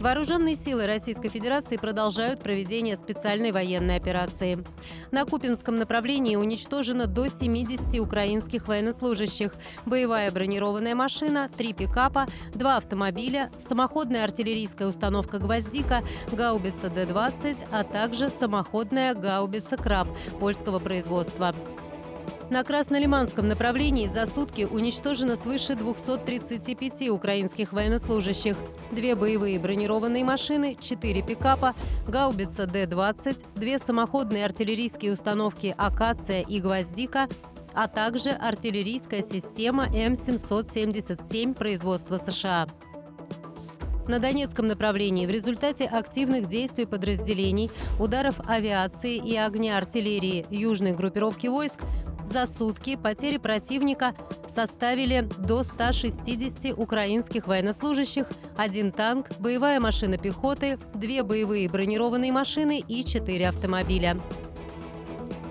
Вооруженные силы Российской Федерации продолжают проведение специальной военной операции. На Купинском направлении уничтожено до 70 украинских военнослужащих, боевая бронированная машина, три пикапа, два автомобиля, самоходная артиллерийская установка «Гвоздика», гаубица Д-20, а также самоходная гаубица «Краб» польского производства. На Краснолиманском направлении за сутки уничтожено свыше 235 украинских военнослужащих. Две боевые бронированные машины, четыре пикапа, гаубица Д-20, две самоходные артиллерийские установки «Акация» и «Гвоздика», а также артиллерийская система М777 производства США. На Донецком направлении в результате активных действий подразделений, ударов авиации и огня артиллерии южной группировки войск за сутки потери противника составили до 160 украинских военнослужащих, один танк, боевая машина пехоты, две боевые бронированные машины и четыре автомобиля.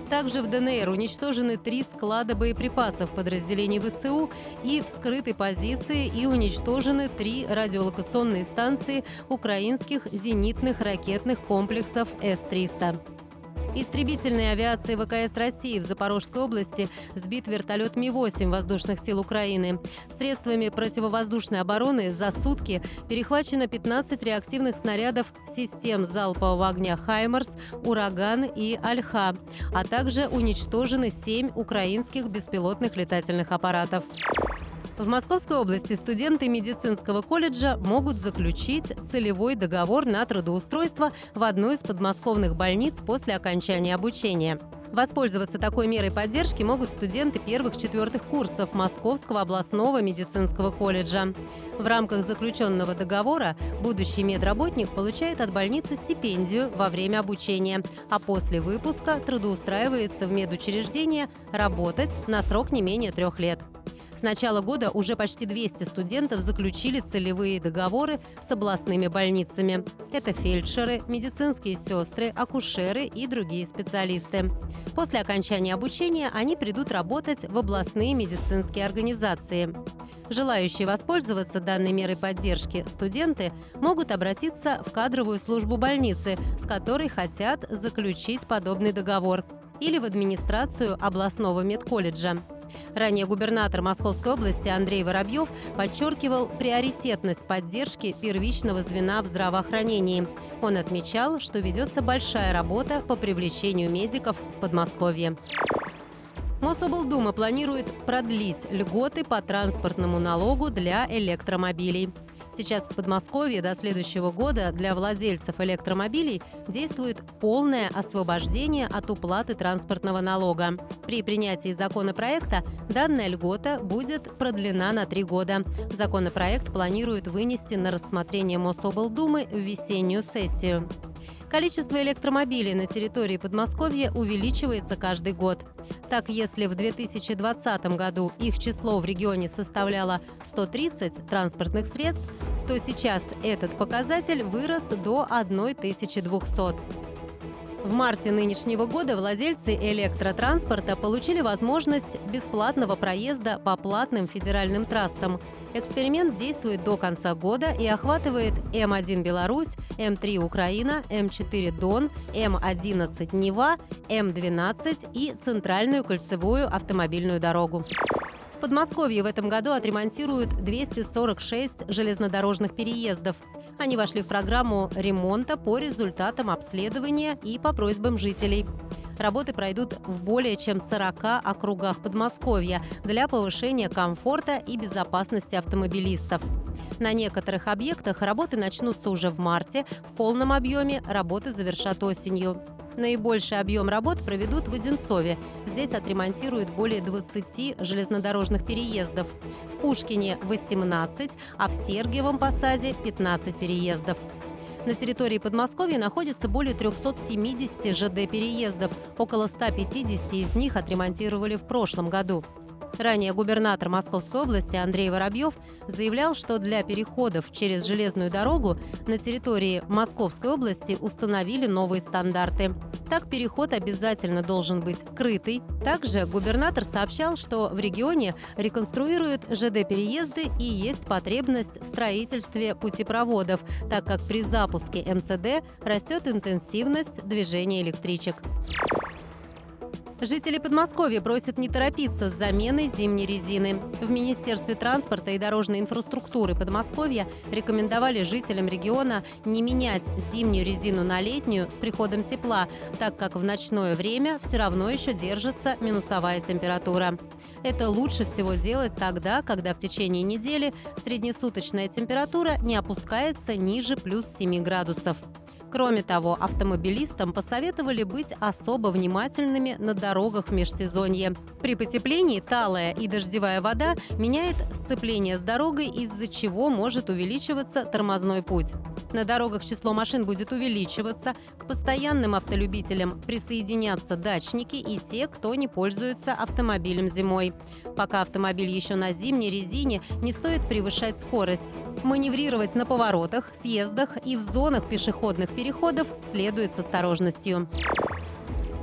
Также в ДНР уничтожены три склада боеприпасов подразделений ВСУ и вскрыты позиции и уничтожены три радиолокационные станции украинских зенитных ракетных комплексов С-300. Истребительной авиации ВКС России в Запорожской области сбит вертолет Ми-8 воздушных сил Украины. Средствами противовоздушной обороны за сутки перехвачено 15 реактивных снарядов систем залпового огня «Хаймарс», «Ураган» и «Альха», а также уничтожены 7 украинских беспилотных летательных аппаратов. В Московской области студенты медицинского колледжа могут заключить целевой договор на трудоустройство в одной из подмосковных больниц после окончания обучения. Воспользоваться такой мерой поддержки могут студенты первых-четвертых курсов Московского областного медицинского колледжа. В рамках заключенного договора будущий медработник получает от больницы стипендию во время обучения, а после выпуска трудоустраивается в медучреждение работать на срок не менее трех лет. С начала года уже почти 200 студентов заключили целевые договоры с областными больницами. Это фельдшеры, медицинские сестры, акушеры и другие специалисты. После окончания обучения они придут работать в областные медицинские организации. Желающие воспользоваться данной мерой поддержки студенты могут обратиться в кадровую службу больницы, с которой хотят заключить подобный договор, или в администрацию областного медколледжа. Ранее губернатор Московской области Андрей Воробьев подчеркивал приоритетность поддержки первичного звена в здравоохранении. Он отмечал, что ведется большая работа по привлечению медиков в Подмосковье. Мособлдума планирует продлить льготы по транспортному налогу для электромобилей. Сейчас в Подмосковье до следующего года для владельцев электромобилей действует полное освобождение от уплаты транспортного налога. При принятии законопроекта данная льгота будет продлена на три года. Законопроект планирует вынести на рассмотрение Мособлдумы в весеннюю сессию. Количество электромобилей на территории Подмосковья увеличивается каждый год. Так, если в 2020 году их число в регионе составляло 130 транспортных средств, то сейчас этот показатель вырос до 1200. В марте нынешнего года владельцы электротранспорта получили возможность бесплатного проезда по платным федеральным трассам. Эксперимент действует до конца года и охватывает М1 Беларусь, М3 Украина, М4 Дон, М11 Нева, М12 и Центральную кольцевую автомобильную дорогу. В Подмосковье в этом году отремонтируют 246 железнодорожных переездов. Они вошли в программу ремонта по результатам обследования и по просьбам жителей. Работы пройдут в более чем 40 округах Подмосковья для повышения комфорта и безопасности автомобилистов. На некоторых объектах работы начнутся уже в марте, в полном объеме работы завершат осенью. Наибольший объем работ проведут в Одинцове. Здесь отремонтируют более 20 железнодорожных переездов. В Пушкине – 18, а в Сергиевом Посаде – 15 переездов. На территории Подмосковья находится более 370 ЖД-переездов. Около 150 из них отремонтировали в прошлом году. Ранее губернатор Московской области Андрей Воробьев заявлял, что для переходов через железную дорогу на территории Московской области установили новые стандарты. Так переход обязательно должен быть крытый. Также губернатор сообщал, что в регионе реконструируют ЖД-переезды и есть потребность в строительстве путепроводов, так как при запуске МЦД растет интенсивность движения электричек. Жители Подмосковья просят не торопиться с заменой зимней резины. В Министерстве транспорта и дорожной инфраструктуры Подмосковья рекомендовали жителям региона не менять зимнюю резину на летнюю с приходом тепла, так как в ночное время все равно еще держится минусовая температура. Это лучше всего делать тогда, когда в течение недели среднесуточная температура не опускается ниже плюс 7 градусов. Кроме того, автомобилистам посоветовали быть особо внимательными на дорогах в межсезонье. При потеплении талая и дождевая вода меняет сцепление с дорогой, из-за чего может увеличиваться тормозной путь. На дорогах число машин будет увеличиваться, к постоянным автолюбителям присоединятся дачники и те, кто не пользуется автомобилем зимой. Пока автомобиль еще на зимней резине, не стоит превышать скорость. Маневрировать на поворотах, съездах и в зонах пешеходных переходов следует с осторожностью.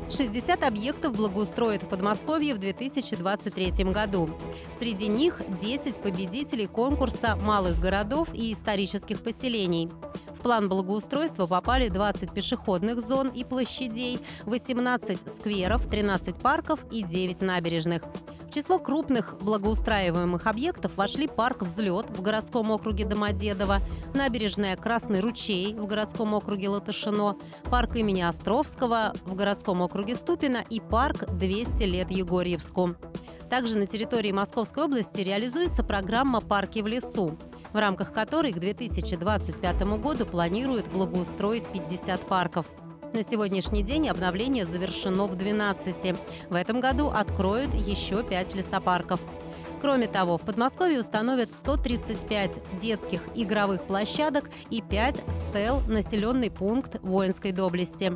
60 объектов благоустроят в Подмосковье в 2023 году. Среди них 10 победителей конкурса малых городов и исторических поселений. В план благоустройства попали 20 пешеходных зон и площадей, 18 скверов, 13 парков и 9 набережных. В число крупных благоустраиваемых объектов вошли парк «Взлет» в городском округе Домодедово, набережная «Красный ручей» в городском округе Латышино, парк имени Островского в городском округе Ступино и парк «200 лет Егорьевску». Также на территории Московской области реализуется программа «Парки в лесу», в рамках которой к 2025 году планируют благоустроить 50 парков – на сегодняшний день обновление завершено в 12. В этом году откроют еще 5 лесопарков. Кроме того, в Подмосковье установят 135 детских игровых площадок и 5 стел населенный пункт воинской доблести.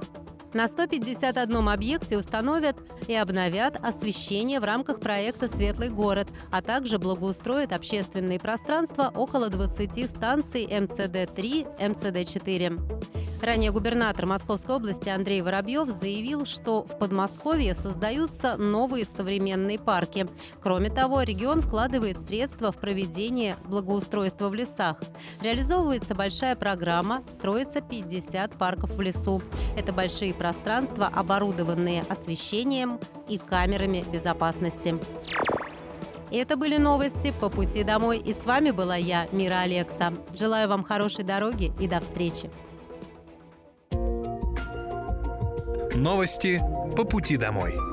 На 151 объекте установят и обновят освещение в рамках проекта «Светлый город», а также благоустроят общественные пространства около 20 станций МЦД-3, МЦД-4. Ранее губернатор Московской области Андрей Воробьев заявил, что в Подмосковье создаются новые современные парки. Кроме того, регион вкладывает средства в проведение благоустройства в лесах. Реализовывается большая программа, строится 50 парков в лесу. Это большие пространства, оборудованные освещением и камерами безопасности. Это были новости по пути домой. И с вами была я, Мира Алекса. Желаю вам хорошей дороги и до встречи. Новости по пути домой.